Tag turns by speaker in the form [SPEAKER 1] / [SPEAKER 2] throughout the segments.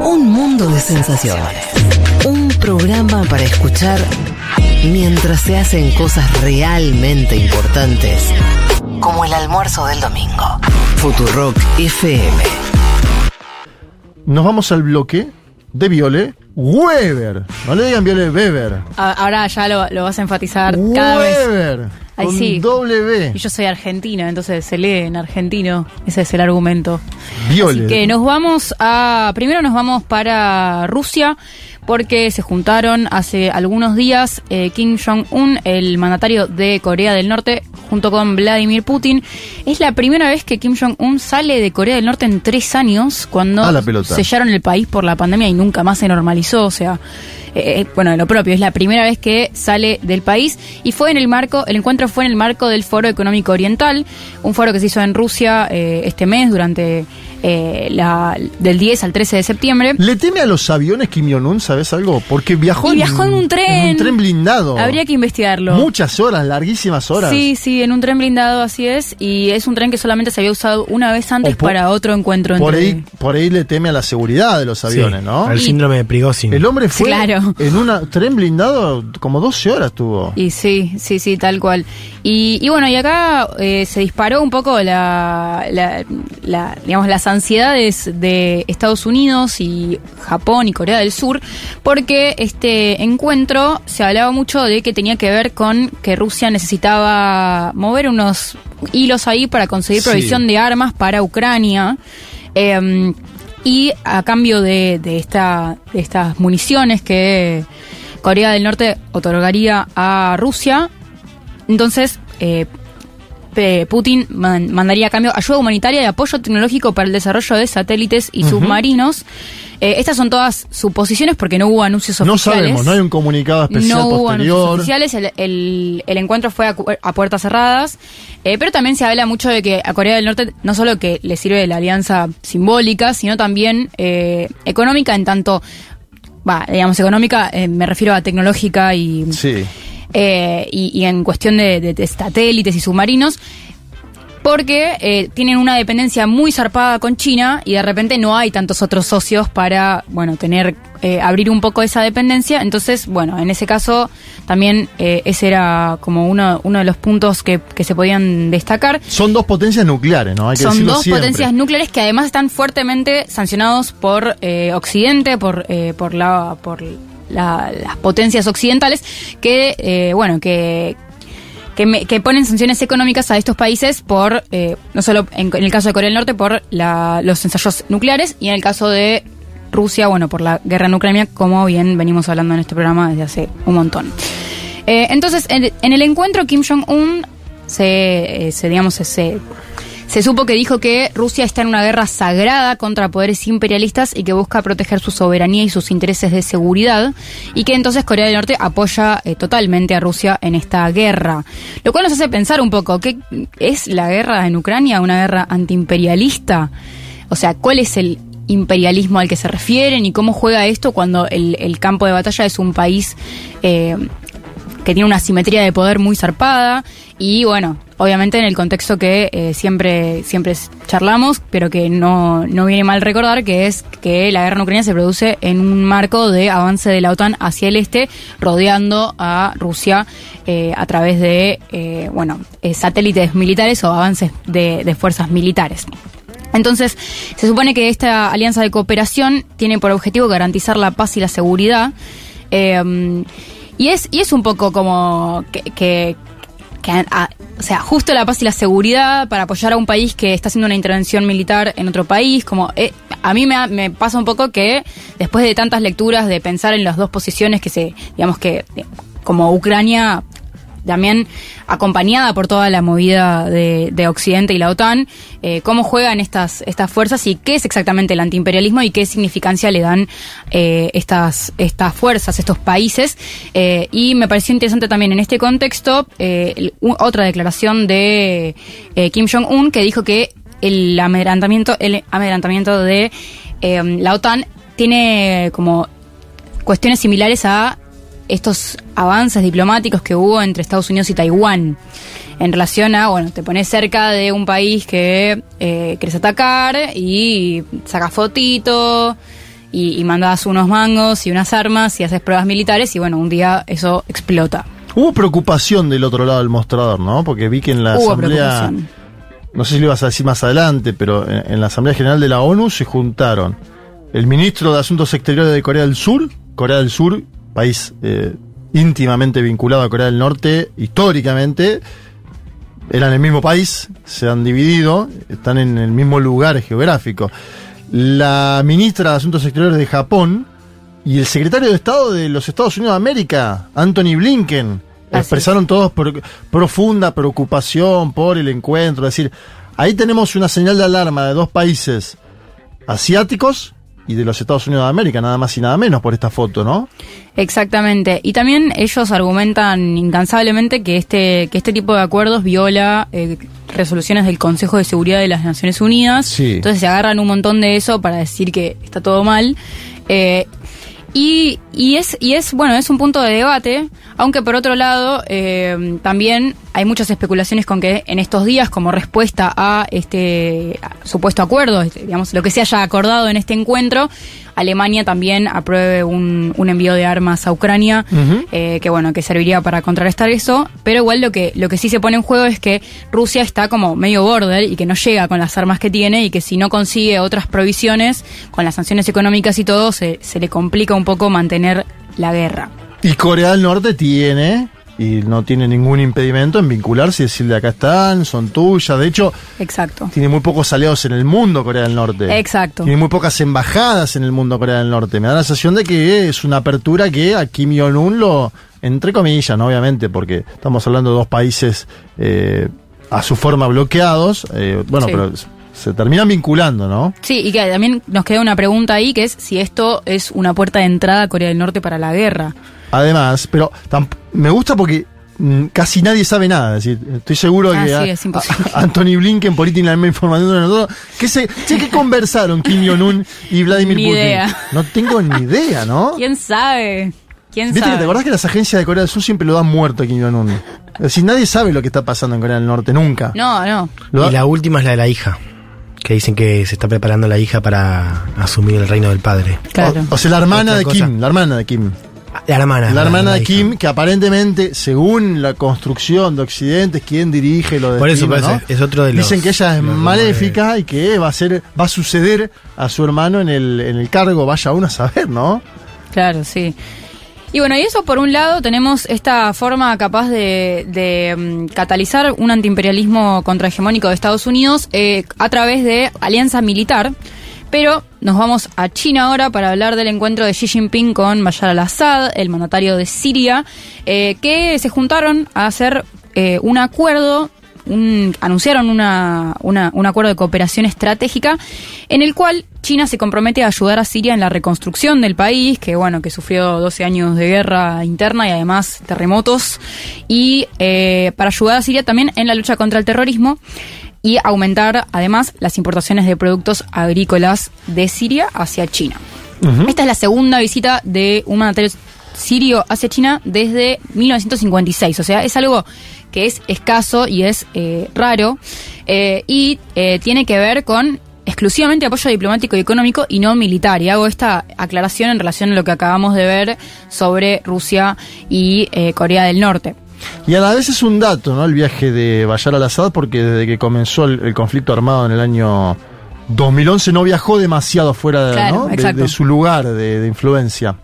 [SPEAKER 1] Un mundo de sensaciones. Un programa para escuchar mientras se hacen cosas realmente importantes, como el almuerzo del domingo. Futurock FM.
[SPEAKER 2] Nos vamos al bloque de Viole Weber. No le digan Viole Weber.
[SPEAKER 3] A- Ahora ya lo, lo vas a enfatizar cada vez.
[SPEAKER 2] Weber.
[SPEAKER 3] Ay,
[SPEAKER 2] con
[SPEAKER 3] sí. Y yo soy argentino, entonces se lee en argentino. Ese es el argumento.
[SPEAKER 2] Viole.
[SPEAKER 3] Así que nos vamos a. Primero nos vamos para Rusia, porque se juntaron hace algunos días eh, Kim Jong-un, el mandatario de Corea del Norte, junto con Vladimir Putin. Es la primera vez que Kim Jong-un sale de Corea del Norte en tres años, cuando sellaron el país por la pandemia y nunca más se normalizó. O sea. Eh, bueno, lo propio, es la primera vez que sale del país y fue en el marco, el encuentro fue en el marco del Foro Económico Oriental, un foro que se hizo en Rusia eh, este mes durante eh, la, del 10 al 13 de septiembre.
[SPEAKER 2] ¿Le teme a los aviones Kim Jong-un, sabes algo? Porque viajó,
[SPEAKER 3] Y viajó en un tren.
[SPEAKER 2] En un tren blindado.
[SPEAKER 3] Habría que investigarlo.
[SPEAKER 2] Muchas horas, larguísimas horas.
[SPEAKER 3] Sí, sí, en un tren blindado, así es. Y es un tren que solamente se había usado una vez antes para otro encuentro
[SPEAKER 2] Por
[SPEAKER 3] entre...
[SPEAKER 2] ahí, por ahí le teme a la seguridad de los aviones,
[SPEAKER 4] Sí,
[SPEAKER 2] ¿no?
[SPEAKER 4] Al síndrome de Prigozhin.
[SPEAKER 2] El hombre fue
[SPEAKER 3] Claro.
[SPEAKER 2] en un tren blindado como 12 horas tuvo.
[SPEAKER 3] Y sí, sí, sí, tal cual. Y, y bueno, y acá eh, se disparó un poco la, la- la- digamos, las ansiedades de Estados Unidos y Japón y Corea del Sur, porque este encuentro se hablaba mucho de que tenía que ver con que Rusia necesitaba mover unos hilos ahí para conseguir
[SPEAKER 2] Sí.
[SPEAKER 3] provisión de armas para Ucrania. Em, y a cambio de, de esta, de estas municiones que Corea del Norte otorgaría a Rusia, entonces eh, Putin man- mandaría a cambio ayuda humanitaria y apoyo tecnológico para el desarrollo de satélites y submarinos. Eh, estas son todas suposiciones porque no hubo anuncios
[SPEAKER 2] No
[SPEAKER 3] oficiales.
[SPEAKER 2] sabemos, no hay un comunicado especial
[SPEAKER 3] No hubo anuncios
[SPEAKER 2] posterior.
[SPEAKER 3] oficiales, el, el- el encuentro fue a, puertas cerradas, eh, pero también se habla mucho de que a Corea del Norte no solo que le sirve la alianza simbólica, sino también eh, económica en tanto, va, digamos económica, eh, me refiero a tecnológica y,
[SPEAKER 2] Sí.
[SPEAKER 3] eh, y, y en cuestión de, de- de satélites y submarinos, porque eh, tienen una dependencia muy zarpada con China y de repente no hay tantos otros socios para, bueno, tener, eh, abrir un poco esa dependencia. Entonces, bueno, en ese caso también eh, ese era como uno, uno de los puntos que, que se podían destacar.
[SPEAKER 2] Son dos potencias nucleares, ¿no? Hay que
[SPEAKER 3] Son dos
[SPEAKER 2] siempre.
[SPEAKER 3] potencias nucleares que además están fuertemente sancionados por Occidente, por, eh, por, la, por la- las potencias occidentales, que, eh, bueno, que, que, me- que ponen sanciones económicas a estos países por, eh, no solo en, el caso de Corea del Norte, por la- los ensayos nucleares y en el caso de Rusia, bueno, por la guerra en Ucrania, como bien venimos hablando en este programa desde hace un montón. Eh, entonces, en, en el encuentro Kim Jong-un se, eh, se, digamos, se, se, supo que dijo que Rusia está en una guerra sagrada contra poderes imperialistas y que busca proteger su soberanía y sus intereses de seguridad y que entonces Corea del Norte apoya eh, totalmente a Rusia en esta guerra. Lo cual nos hace pensar un poco, ¿qué es la guerra en Ucrania una guerra antiimperialista? O sea, ¿cuál es el imperialismo al que se refieren y cómo juega esto cuando el, el campo de batalla es un país eh, que tiene una simetría de poder muy zarpada y bueno, obviamente en el contexto que eh, siempre siempre charlamos, pero que no, no viene mal recordar, que es que la guerra en Ucrania se produce en un marco de avance de la OTAN hacia el este, rodeando a Rusia eh, a través de eh, bueno satélites militares o avances de, fuerzas militares. Entonces, se supone que esta alianza de cooperación tiene por objetivo garantizar la paz y la seguridad. Y, es, y es un poco como que, que- que a- a- o sea, justo la paz y la seguridad para apoyar a un país que está haciendo una intervención militar en otro país, como eh, a mí me, me pasa un poco que después de tantas lecturas de pensar en las dos posiciones que se, digamos que como Ucrania también acompañada por toda la movida de, de Occidente y la OTAN, eh, cómo juegan estas, estas fuerzas y qué es exactamente el antiimperialismo y qué significancia le dan eh, estas, estas fuerzas, estos países. Eh, y me pareció interesante también en este contexto eh, otra declaración de Kim Jong-un que dijo que el amedrantamiento, el amedrantamiento de la OTAN tiene como cuestiones similares a estos avances diplomáticos que hubo entre Estados Unidos y Taiwán en relación a, bueno, te pones cerca de un país que eh, quieres atacar y sacas fotito y, y mandás unos mangos y unas armas y haces pruebas militares y bueno, un día eso explota.
[SPEAKER 2] Hubo preocupación del otro lado del mostrador, ¿no? Porque vi que en la
[SPEAKER 3] Hubo
[SPEAKER 2] asamblea, no sé si lo ibas a decir más adelante, pero en, en la Asamblea General de la ONU se juntaron el ministro de Asuntos Exteriores de Corea del Sur, Corea del Sur, país eh, íntimamente vinculado a Corea del Norte, históricamente, eran el mismo país, se han dividido, están en el mismo lugar geográfico. La ministra de Asuntos Exteriores de Japón y el secretario de Estado de los Estados Unidos de América, Anthony Blinken,
[SPEAKER 3] Así
[SPEAKER 2] expresaron todos pro- profunda preocupación por el encuentro. Es decir, ahí tenemos una señal de alarma de dos países asiáticos y de los Estados Unidos de América, nada más y nada menos por esta foto, ¿no?
[SPEAKER 3] Exactamente. Y también ellos argumentan incansablemente que este, que este tipo de acuerdos viola eh, resoluciones del Consejo de Seguridad de las Naciones Unidas.
[SPEAKER 2] Sí.
[SPEAKER 3] Entonces se agarran un montón de eso para decir que está todo mal. Eh, y, y es, y es, bueno, es un punto de debate, aunque por otro lado, eh, también hay muchas especulaciones con que en estos días, como respuesta a este supuesto acuerdo, este, digamos, lo que se haya acordado en este encuentro, Alemania también apruebe un, un envío de armas a Ucrania, eh, que bueno, que serviría para contrarrestar eso, pero igual lo que, lo que sí se pone en juego es que Rusia está como medio border y que no llega con las armas que tiene y que si no consigue otras provisiones, con las sanciones económicas y todo, se, se le complica un poco mantener la guerra.
[SPEAKER 2] Y Corea del Norte tiene, y no tiene ningún impedimento en vincularse y decirle acá están, son tuyas. De hecho,
[SPEAKER 3] Exacto.
[SPEAKER 2] tiene muy pocos aliados en el mundo Corea del Norte.
[SPEAKER 3] Exacto.
[SPEAKER 2] Tiene muy pocas embajadas en el mundo Corea del Norte. Me da la sensación de que es una apertura que a Kim Jong-un lo, entre comillas, ¿no? obviamente, porque estamos hablando de dos países eh, a su forma bloqueados. eh, bueno,
[SPEAKER 3] Sí.
[SPEAKER 2] pero se terminan vinculando, ¿no?
[SPEAKER 3] Sí, y que también nos queda una pregunta ahí, que es si esto es una puerta de entrada a Corea del Norte para la guerra.
[SPEAKER 2] Además, pero me gusta porque mm, casi nadie sabe nada. Es decir, estoy seguro
[SPEAKER 3] Ah,
[SPEAKER 2] que
[SPEAKER 3] sí,
[SPEAKER 2] a-
[SPEAKER 3] es imposible.
[SPEAKER 2] a- Anthony Blinken, política información de nosotros, ¿qué, se, che, ¿qué conversaron Kim Jong-un y Vladimir
[SPEAKER 3] Ni
[SPEAKER 2] Putin?
[SPEAKER 3] idea.
[SPEAKER 2] No tengo ni idea, ¿no?
[SPEAKER 3] ¿Quién sabe? ¿Quién
[SPEAKER 2] Viste
[SPEAKER 3] sabe?
[SPEAKER 2] que te acordás que las agencias de Corea del Sur siempre lo dan muerto a Kim Jong-un. Es decir, nadie sabe lo que está pasando en Corea del Norte, nunca.
[SPEAKER 3] No, no.
[SPEAKER 4] Y la última es la de la hija, que dicen que se está preparando la hija para asumir el reino del padre.
[SPEAKER 3] Claro.
[SPEAKER 2] o, o sea, la hermana
[SPEAKER 4] Otra
[SPEAKER 2] de
[SPEAKER 4] cosa.
[SPEAKER 2] Kim, la hermana de Kim.
[SPEAKER 4] La hermana.
[SPEAKER 2] La hermana de
[SPEAKER 4] hija.
[SPEAKER 2] Kim, que aparentemente, según la construcción de Occidente, es quien dirige lo de
[SPEAKER 4] Por eso,
[SPEAKER 2] Kim,
[SPEAKER 4] por eso,
[SPEAKER 2] ¿no?
[SPEAKER 4] es otro de los-
[SPEAKER 2] Dicen que ella es maléfica y que va a ser, va a suceder a su hermano en el, en el cargo, vaya uno a saber, ¿no?
[SPEAKER 3] Claro, sí. Y bueno, y eso por un lado tenemos esta forma capaz de, de, mm, catalizar un antiimperialismo contrahegemónico de Estados Unidos eh, a través de alianza militar. Pero nos vamos a China ahora para hablar del encuentro de Xi Jinping con Bashar al-Assad, el mandatario de Siria, eh, que se juntaron a hacer eh, un acuerdo un- anunciaron una, un acuerdo de cooperación estratégica en el cual China se compromete a ayudar a Siria en la reconstrucción del país, que bueno, que sufrió 12 años de guerra interna y además terremotos, y eh, para ayudar a Siria también en la lucha contra el terrorismo y aumentar además las importaciones de productos agrícolas de Siria hacia China. Esta es la segunda visita de un mandatario sirio hacia China desde 1956. O sea, es algo que es escaso y es eh, raro eh, y eh, tiene que ver con exclusivamente apoyo diplomático y económico y no militar. Y hago esta aclaración en relación a lo que acabamos de ver sobre Rusia y Corea del Norte.
[SPEAKER 2] Y a la vez es un dato, ¿no? El viaje de Bashar al-Assad, porque desde que comenzó el, el conflicto armado en el año 2011 no viajó demasiado fuera de,
[SPEAKER 3] Claro,
[SPEAKER 2] ¿no? de-
[SPEAKER 3] exacto.
[SPEAKER 2] de su lugar de, de influencia.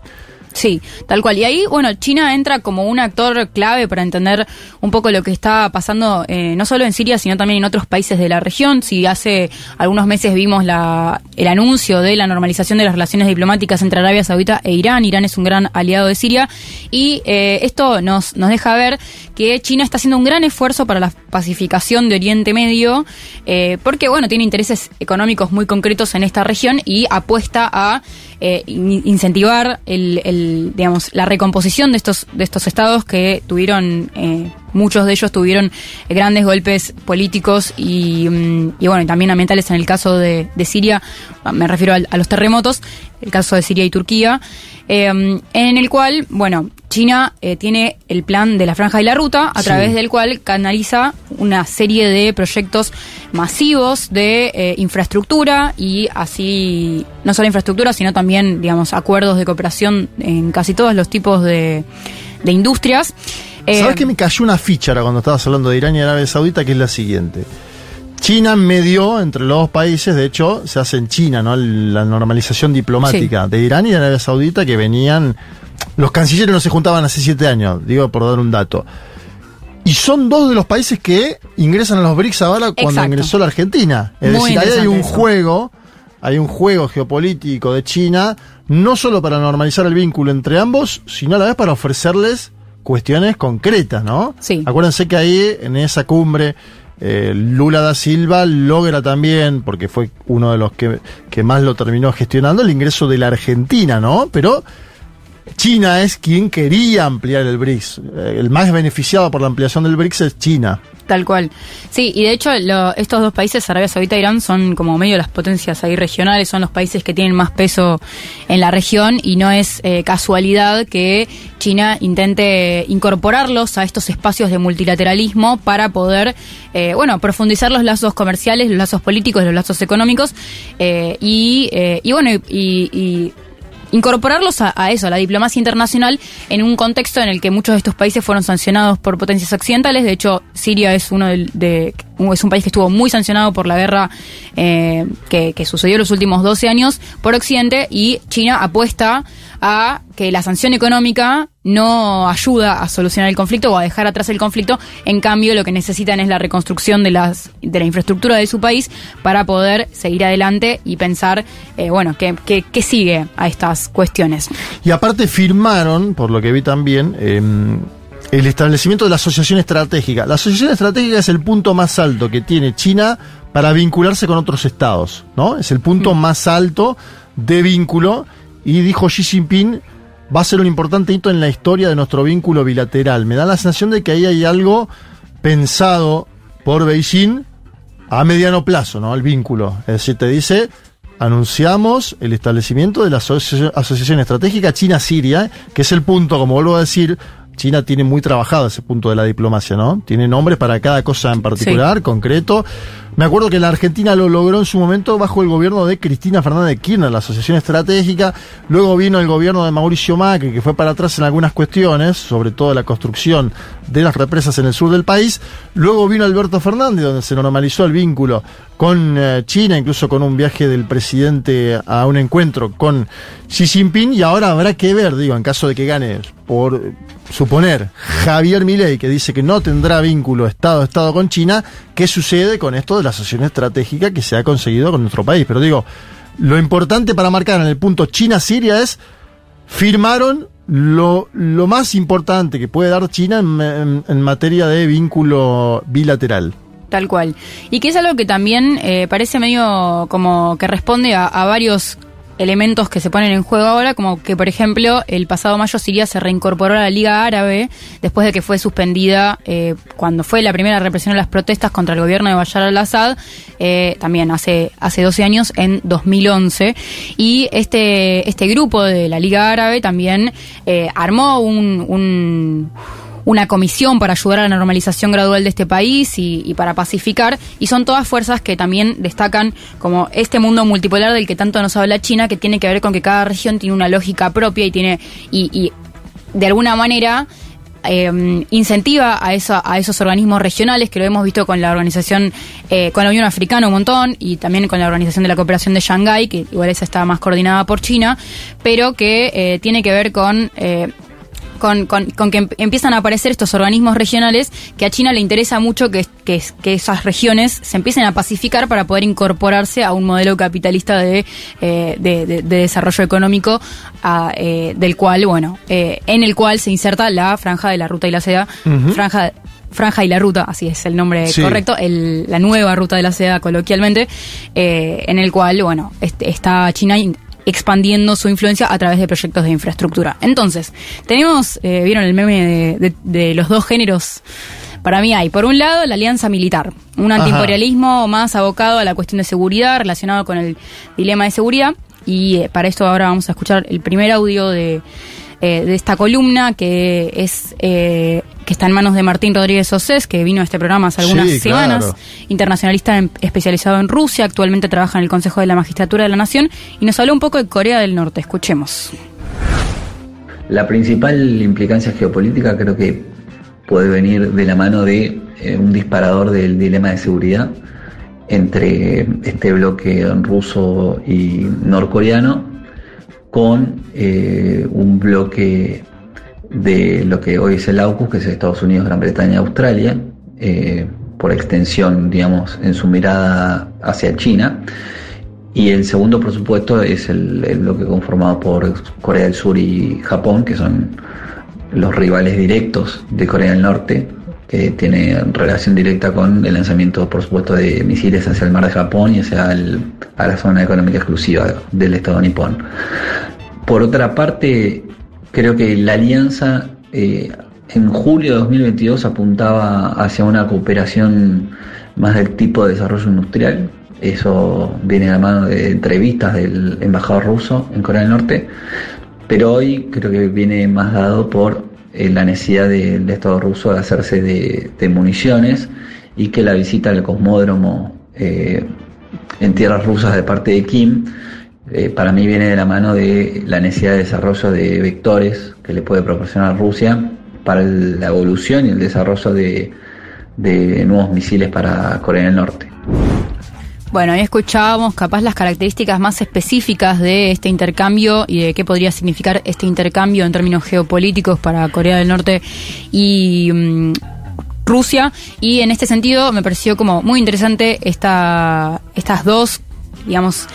[SPEAKER 3] Sí, tal cual. Y ahí, bueno, China entra como un actor clave para entender un poco lo que está pasando, eh, no solo en Siria, sino también en otros países de la región. Si hace algunos meses vimos la, el anuncio de la normalización de las relaciones diplomáticas entre Arabia Saudita e Irán, Irán es un gran aliado de Siria, y eh, esto nos, nos deja ver que China está haciendo un gran esfuerzo para la pacificación de Oriente Medio, eh, porque, bueno, tiene intereses económicos muy concretos en esta región y apuesta a eh, in- incentivar el, digamos, la recomposición de estos, de estos estados que tuvieron eh, muchos de ellos tuvieron grandes golpes políticos y, mm, y bueno, y también ambientales en el caso de, Siria, me refiero a, los terremotos, el caso de Siria y Turquía, eh, en el cual, bueno, China eh, tiene el plan de la franja y la ruta, a
[SPEAKER 2] Sí.
[SPEAKER 3] través del cual canaliza una serie de proyectos masivos de eh, infraestructura y así, no solo infraestructura, sino también, digamos, acuerdos de cooperación en casi todos los tipos de, de industrias. Eh,
[SPEAKER 2] ¿Sabes que me cayó una ficha ahora cuando estabas hablando de Irán y Arabia Saudita? Que es la siguiente. China medió entre los dos países, de hecho, se hace en China, ¿no? La normalización diplomática de Irán y de Arabia Saudita que venían. Los cancilleres no se juntaban hace siete años, digo por dar un dato. Y son dos de los países que ingresan a los BRICS ahora cuando
[SPEAKER 3] Exacto.
[SPEAKER 2] ingresó la Argentina. Es
[SPEAKER 3] Muy
[SPEAKER 2] decir, ahí hay un
[SPEAKER 3] eso.
[SPEAKER 2] juego, hay un juego geopolítico de China, no solo para normalizar el vínculo entre ambos, sino a la vez para ofrecerles cuestiones concretas, ¿no?
[SPEAKER 3] Sí.
[SPEAKER 2] Acuérdense que ahí, en esa cumbre, eh, Lula da Silva logra también, porque fue uno de los que, que más lo terminó gestionando, el ingreso de la Argentina, ¿no? Pero China es quien quería ampliar el BRICS. Eh, El más beneficiado por la ampliación del BRICS es China.
[SPEAKER 3] Tal cual. Sí, y de hecho estos dos países, Arabia Saudita e Irán, son como medio las potencias ahí regionales, son los países que tienen más peso en la región y no es eh, casualidad que China intente incorporarlos a estos espacios de multilateralismo para poder, eh, bueno, profundizar los lazos comerciales, los lazos políticos, los lazos económicos y, bueno, y incorporarlos a, eso, a la diplomacia internacional, en un contexto en el que muchos de estos países fueron sancionados por potencias occidentales. De hecho, Siria es uno del- de, es un país que estuvo muy sancionado por la guerra eh, que, que sucedió en los últimos 12 años por Occidente y China apuesta a que la sanción económica no ayuda a solucionar el conflicto o a dejar atrás el conflicto. En cambio, lo que necesitan es la reconstrucción de, las, de la infraestructura de su país para poder seguir adelante y pensar, eh, bueno, qué, qué, qué sigue a estas cuestiones.
[SPEAKER 2] Y aparte firmaron, por lo que vi también, eh, el establecimiento de la asociación estratégica. La asociación estratégica es el punto más alto que tiene China para vincularse con otros estados, ¿no? Es el punto más alto de vínculo y dijo Xi Jinping va a ser un importante hito en la historia de nuestro vínculo bilateral. Me da la sensación de que ahí hay algo pensado por Beijing a mediano plazo, ¿no? El vínculo. Es decir, te dice, anunciamos el establecimiento de la asoci- Asociación Estratégica China-Siria, que es el punto, como vuelvo a decir, China tiene muy trabajado ese punto de la diplomacia, ¿no? Tiene nombres para cada cosa en particular, concreto. Me acuerdo que la Argentina lo logró en su momento bajo el gobierno de Cristina Fernández de Kirchner, la Asociación Estratégica. Luego vino el gobierno de Mauricio Macri, que fue para atrás en algunas cuestiones, sobre todo la construcción de las represas en el sur del país. Luego vino Alberto Fernández, donde se normalizó el vínculo con eh, China, incluso con un viaje del presidente a un encuentro con Xi Jinping. Y ahora habrá que ver, digo, en caso de que gane, por suponer, Javier Milei, que dice que no tendrá vínculo Estado-Estado con China, ¿qué sucede con esto de la asociación estratégica que se ha conseguido con nuestro país? Pero digo, lo importante para marcar en el punto China-Siria es firmaron lo, lo más importante que puede dar China en, materia de vínculo bilateral.
[SPEAKER 3] Tal cual. Y que es algo que también eh, parece medio como que responde a varios elementos que se ponen en juego ahora, como que, por ejemplo, el pasado mayo Siria se reincorporó a la Liga Árabe después de que fue suspendida eh, cuando fue la primera represión de las protestas contra el gobierno de Bashar al-Assad, eh, también hace, hace 12 años, en 2011. Y este, este grupo de la Liga Árabe también eh, armó un- un una comisión para ayudar a la normalización gradual de este país y, para pacificar, y son todas fuerzas que también destacan como este mundo multipolar del que tanto nos habla China, que tiene que ver con que cada región tiene una lógica propia y tiene, y, de alguna manera eh, incentiva a, eso, a esos organismos regionales, que lo hemos visto con la organización, eh, con la Unión Africana un montón, y también con la Organización de la Cooperación de Shanghái, que igual esa está más coordinada por China, pero que eh, tiene que ver con... con, con- con que em- empiezan a aparecer estos organismos regionales que a China le interesa mucho que, que, que esas regiones se empiecen a pacificar para poder incorporarse a un modelo capitalista de, eh, de, de- de desarrollo económico a, eh, del cual, bueno, eh, en el cual se inserta la franja de la ruta y la seda, franja Franja y la Ruta, así es el nombre
[SPEAKER 2] Sí.
[SPEAKER 3] correcto, el- la nueva Ruta de la Seda coloquialmente, eh, en el cual, bueno, este- está China in- expandiendo su influencia a través de proyectos de infraestructura. Entonces, tenemos, eh, ¿vieron el meme de, de- de los dos géneros Para mí hay, por un lado, la alianza militar, un antiimperialismo más abocado a la cuestión de seguridad, relacionado con el dilema de seguridad. Y eh, para esto ahora vamos a escuchar el primer audio de, eh, de esta columna que es que está en manos de Martín Rodríguez Osés, que vino a este programa hace algunas
[SPEAKER 2] Sí,
[SPEAKER 3] semanas,
[SPEAKER 2] claro.
[SPEAKER 3] internacionalista en- especializado en Rusia, actualmente trabaja en el Consejo de la Magistratura de la Nación y nos habló un poco de Corea del Norte. Escuchemos.
[SPEAKER 5] La principal implicancia geopolítica creo que puede venir de la mano de eh, un disparador del dilema de seguridad entre este bloque ruso y norcoreano con eh, un bloque de lo que hoy es el AUKUS, que es Estados Unidos, Gran Bretaña, Australia, eh, por extensión, digamos, en su mirada hacia China. Y el segundo, por supuesto, es el, el bloque conformado por Corea del Sur y Japón, que son los rivales directos de Corea del Norte, que tiene relación directa con el lanzamiento, por supuesto, de misiles hacia el mar de Japón y hacia a la zona económica exclusiva del Estado nipón. Por otra parte, creo que la alianza eh, en julio de 2022 apuntaba hacia una cooperación más del tipo de desarrollo industrial. Eso viene a la mano de entrevistas del embajador ruso en Corea del Norte. Pero hoy creo que viene más dado por eh, la necesidad de- del Estado ruso de hacerse de, de municiones y que la visita al cosmódromo eh, en tierras rusas de parte de Kim eh, para mí viene de la mano de la necesidad de desarrollo de vectores que le puede proporcionar Rusia para la evolución y el desarrollo de, de nuevos misiles para Corea del Norte.
[SPEAKER 3] Bueno, ahí escuchábamos capaz las características más específicas de este intercambio y de qué podría significar este intercambio en términos geopolíticos para Corea del Norte y mm, Rusia. Y en este sentido me pareció como muy interesante esta, estas dos, digamos,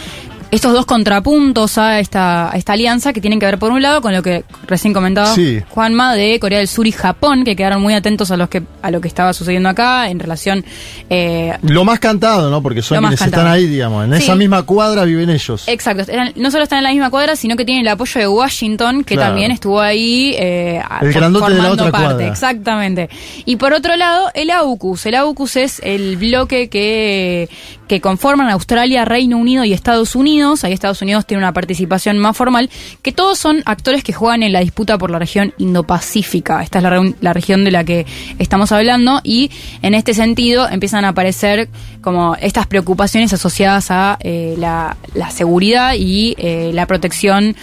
[SPEAKER 3] estos dos contrapuntos a esta, a esta alianza que tienen que ver por un lado con lo que recién comentaba
[SPEAKER 2] Sí.
[SPEAKER 3] Juanma de Corea del Sur y Japón, que quedaron muy atentos a los que a lo que estaba sucediendo acá en relación eh,
[SPEAKER 2] Lo más cantado, ¿no? Porque son quienes
[SPEAKER 3] cantado.
[SPEAKER 2] están ahí, digamos. En
[SPEAKER 3] Sí.
[SPEAKER 2] esa misma cuadra viven ellos.
[SPEAKER 3] Exacto, eran- no solo están en la misma cuadra, sino que tienen el apoyo de Washington, que
[SPEAKER 2] Claro.
[SPEAKER 3] también estuvo ahí eh,
[SPEAKER 2] El grandote de la otra
[SPEAKER 3] parte.
[SPEAKER 2] cuadra.
[SPEAKER 3] Exactamente. Y por otro lado, el AUKUS. El AUKUS es el bloque que, que conforman Australia, Reino Unido y Estados Unidos. Ahí Estados Unidos tiene una participación más formal, que todos son actores que juegan en la disputa por la región Indo-Pacífica. Esta es la, la región de la que estamos hablando y en este sentido empiezan a aparecer como estas preocupaciones asociadas a eh, la, la seguridad y eh, la protección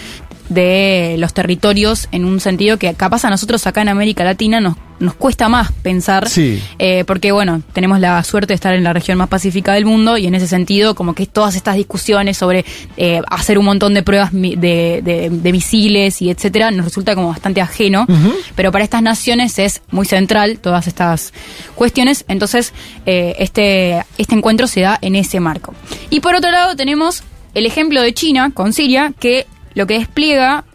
[SPEAKER 3] de los territorios en un sentido que capaz a nosotros acá en América Latina nos, nos cuesta más pensar
[SPEAKER 2] Sí.
[SPEAKER 3] eh, porque bueno, tenemos la suerte de estar en la región más pacífica del mundo y en ese sentido como que todas estas discusiones sobre eh, hacer un montón de pruebas de- de misiles y etcétera nos resulta como bastante ajeno, pero para estas naciones es muy central todas estas cuestiones, entonces eh, este, este encuentro se da en ese marco. Y por otro lado tenemos el ejemplo de China con Siria que lo que despliega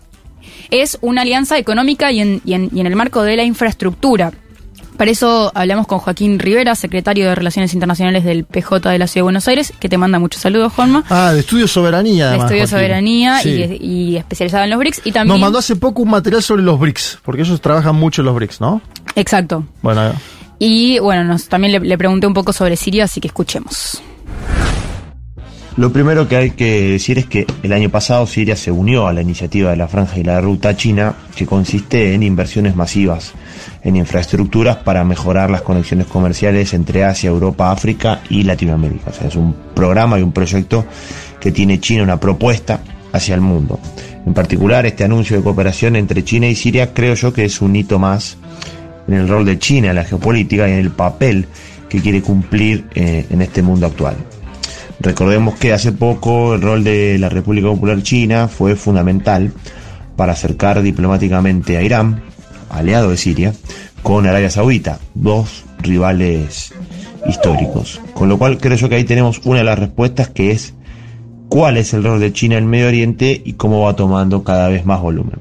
[SPEAKER 3] es una alianza económica y en, y en- y en el marco de la infraestructura. Para eso hablamos con Joaquín Rivera, secretario de Relaciones Internacionales del PJ de la Ciudad de Buenos Aires, que te manda muchos saludos, Juanma.
[SPEAKER 2] Ah, de Estudio Soberanía,
[SPEAKER 3] de
[SPEAKER 2] además.
[SPEAKER 3] Estudio
[SPEAKER 2] Joaquín.
[SPEAKER 3] Soberanía
[SPEAKER 2] Sí.
[SPEAKER 3] y, y especializado en los BRICS. Y también.
[SPEAKER 2] Nos mandó hace poco un material sobre los BRICS, porque ellos trabajan mucho en los BRICS, ¿no?
[SPEAKER 3] Exacto.
[SPEAKER 2] Bueno,
[SPEAKER 3] Y bueno, nos, también le, le pregunté un poco sobre Siria, así que escuchemos.
[SPEAKER 6] Lo primero que hay que decir es que el año pasado Siria se unió a la iniciativa de la Franja y la Ruta China, que consiste en inversiones masivas en infraestructuras para mejorar las conexiones comerciales entre Asia, Europa, África y Latinoamérica. O sea, es un programa y un proyecto que tiene China una propuesta hacia el mundo. En particular, este anuncio de cooperación entre China y Siria creo yo que es un hito más en el rol de China en la geopolítica y en el papel que quiere cumplir eh, en este mundo actual. Recordemos que hace poco el rol de la República Popular China fue fundamental para acercar diplomáticamente a Irán, aliado de Siria, con Arabia Saudita, dos rivales históricos. Con lo cual creo yo que ahí tenemos una de las respuestas que es cuál es el rol de China en Medio Oriente y cómo va tomando cada vez más volumen.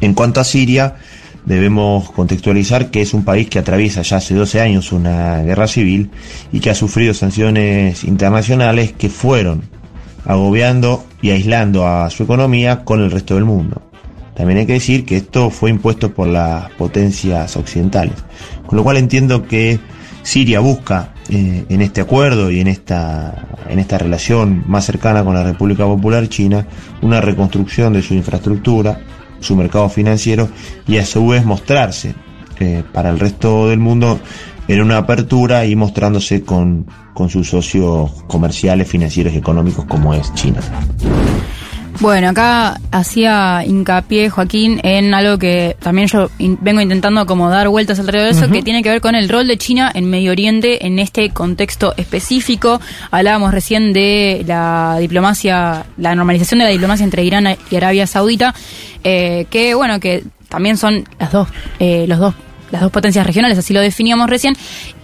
[SPEAKER 6] En cuanto a Siria, debemos contextualizar que es un país que atraviesa ya hace 12 años una guerra civil y que ha sufrido sanciones internacionales que fueron agobiando y aislando a su economía con el resto del mundo. También hay que decir que esto fue impuesto por las potencias occidentales. Con lo cual entiendo que Siria busca eh, en este acuerdo y en esta, en esta relación más cercana con la República Popular China una reconstrucción de su infraestructura, su mercado financiero y a su vez mostrarse eh, para el resto del mundo en una apertura y mostrándose con, con sus socios comerciales, financieros y económicos como es China.
[SPEAKER 3] Bueno, acá hacía hincapié Joaquín en algo que también yo in- vengo intentando como dar vueltas alrededor de eso, que tiene que ver con el rol de China en Medio Oriente en este contexto específico. Hablábamos recién de la diplomacia, la normalización de la diplomacia entre Irán y Arabia Saudita, eh, que bueno, que también son las dos, eh, los dos, las dos potencias regionales, así lo definíamos recién,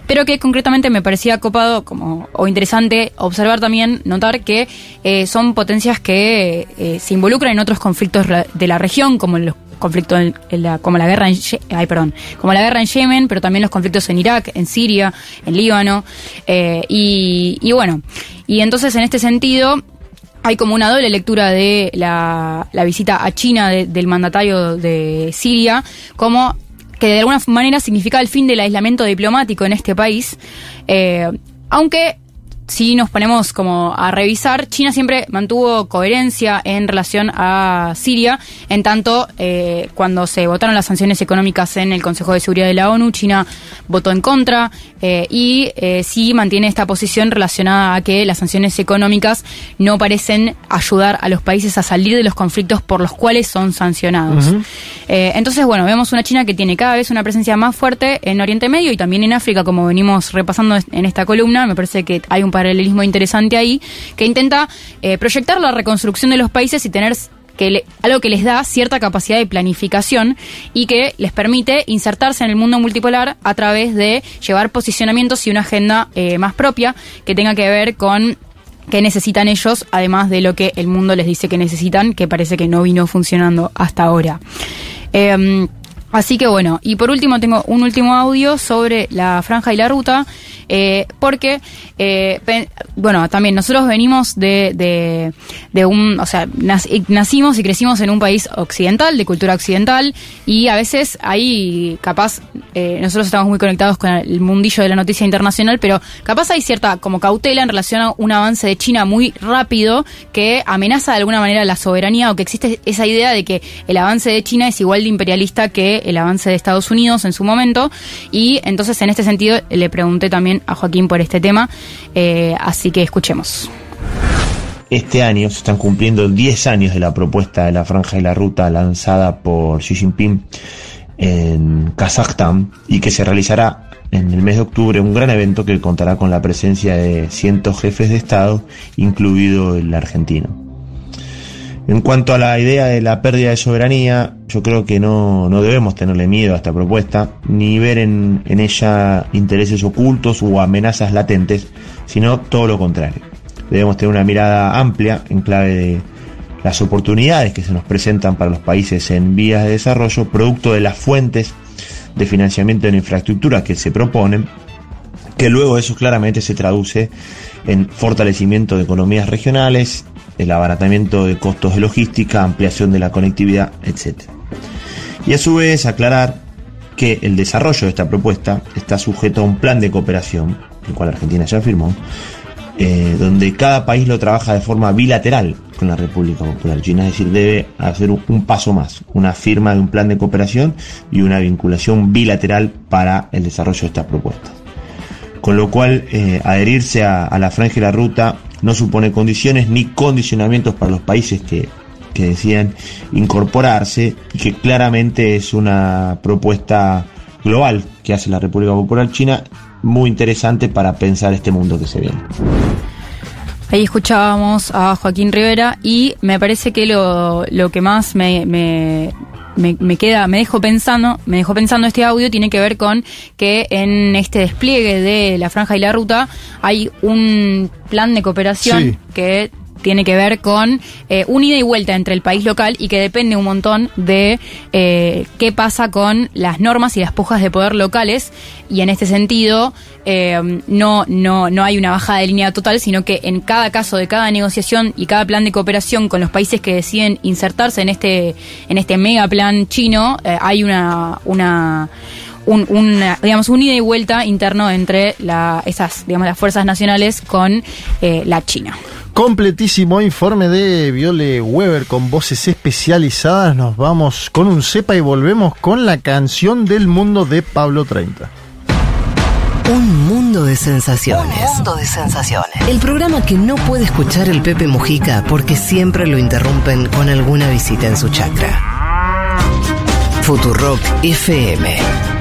[SPEAKER 3] pero que concretamente me parecía copado como o interesante observar también, notar que eh, son potencias que se involucran en otros conflictos de la región, como los conflictos en, la, como la guerra en ay perdón como la guerra en Yemen pero también los conflictos en Irak en Siria en Líbano y bueno y entonces en este sentido hay como una doble lectura de la, la visita a China de- del mandatario de Siria, como que de alguna manera significa el fin del aislamiento diplomático en este país, eh, aunque si nos ponemos como a revisar, China siempre mantuvo coherencia en relación a Siria, en tanto eh, cuando se votaron las sanciones económicas en el Consejo de Seguridad de la ONU, China votó en contra eh, y eh, sí mantiene esta posición relacionada a que las sanciones económicas no parecen ayudar a los países a salir de los conflictos por los cuales son sancionados. Eh, entonces, bueno, vemos una China que tiene cada vez una presencia más fuerte en Oriente Medio y también en África, como venimos repasando en esta columna. Me parece que hay un paralelismo interesante ahí, que intenta eh, proyectar la reconstrucción de los países y tener que le- algo que les da cierta capacidad de planificación y que les permite insertarse en el mundo multipolar a través de llevar posicionamientos y una agenda eh, más propia que tenga que ver con qué necesitan ellos, además de lo que el mundo les dice que necesitan, que parece que no vino funcionando hasta ahora. Em, Así que bueno, y por último tengo un último audio sobre la franja y la ruta, eh, porque, eh, bueno, también nosotros venimos de, de, de un, o sea, nacimos y crecimos en un país occidental, de cultura occidental, y a veces ahí capaz, eh, nosotros estamos muy conectados con el mundillo de la noticia internacional, pero capaz hay cierta como cautela en relación a un avance de China muy rápido que amenaza de alguna manera la soberanía o que existe esa idea de que el avance de China es igual de imperialista que el avance de Estados Unidos en su momento y entonces en este sentido le pregunté también a Joaquín por este tema, eh, así que escuchemos.
[SPEAKER 6] Este año se están cumpliendo 10 años de la propuesta de la franja y la ruta lanzada por Xi Jinping en Kazajstán y que se realizará en el mes de octubre un gran evento que contará con la presencia de cientos jefes de Estado, incluido el argentino. En cuanto a la idea de la pérdida de soberanía, yo creo que no, no debemos tenerle miedo a esta propuesta, ni ver en, en ella intereses ocultos o amenazas latentes, sino todo lo contrario. Debemos tener una mirada amplia en clave de las oportunidades que se nos presentan para los países en vías de desarrollo, producto de las fuentes de financiamiento la infraestructura que se proponen, que luego eso claramente se traduce en fortalecimiento de economías regionales, el abaratamiento de costos de logística, ampliación de la conectividad, etc. Y a su vez aclarar que el desarrollo de esta propuesta está sujeto a un plan de cooperación, el cual Argentina ya firmó, eh, donde cada país lo trabaja de forma bilateral con la República Popular China, es decir, debe hacer un, paso más, una firma de un plan de cooperación y una vinculación bilateral para el desarrollo de estas propuestas. Con lo cual, eh, adherirse a, a la franja y la ruta no supone condiciones ni condicionamientos para los países que, que decían incorporarse y que claramente es una propuesta global que hace la República Popular China muy interesante para pensar este mundo que se viene.
[SPEAKER 3] Ahí escuchábamos a Joaquín Rivera y me parece que lo, lo que más me, me, me, me queda, me dejó pensando, me dejó pensando este audio tiene que ver con que en este despliegue de la franja y la ruta hay un plan de cooperación
[SPEAKER 2] Sí.
[SPEAKER 3] que tiene que ver con eh, un ida y vuelta entre el país local y que depende un montón de eh, qué pasa con las normas y las pujas de poder locales. Y en este sentido, eh, no, no, no hay una bajada de línea total, sino que en cada caso de cada negociación y cada plan de cooperación con los países que deciden insertarse en este, en este mega plan chino, eh, hay una, una un, digamos, un ida y vuelta interno entre la, esas, digamos, las fuerzas nacionales con eh, la China.
[SPEAKER 2] Completísimo informe de Viole Weber con voces especializadas. Nos vamos con un cepa y volvemos con la canción del mundo de Pablo 30.
[SPEAKER 1] Un mundo de sensaciones. Un mundo de sensaciones. El programa que no puede escuchar el Pepe Mujica porque siempre lo interrumpen con alguna visita en su chakra. Futurock FM.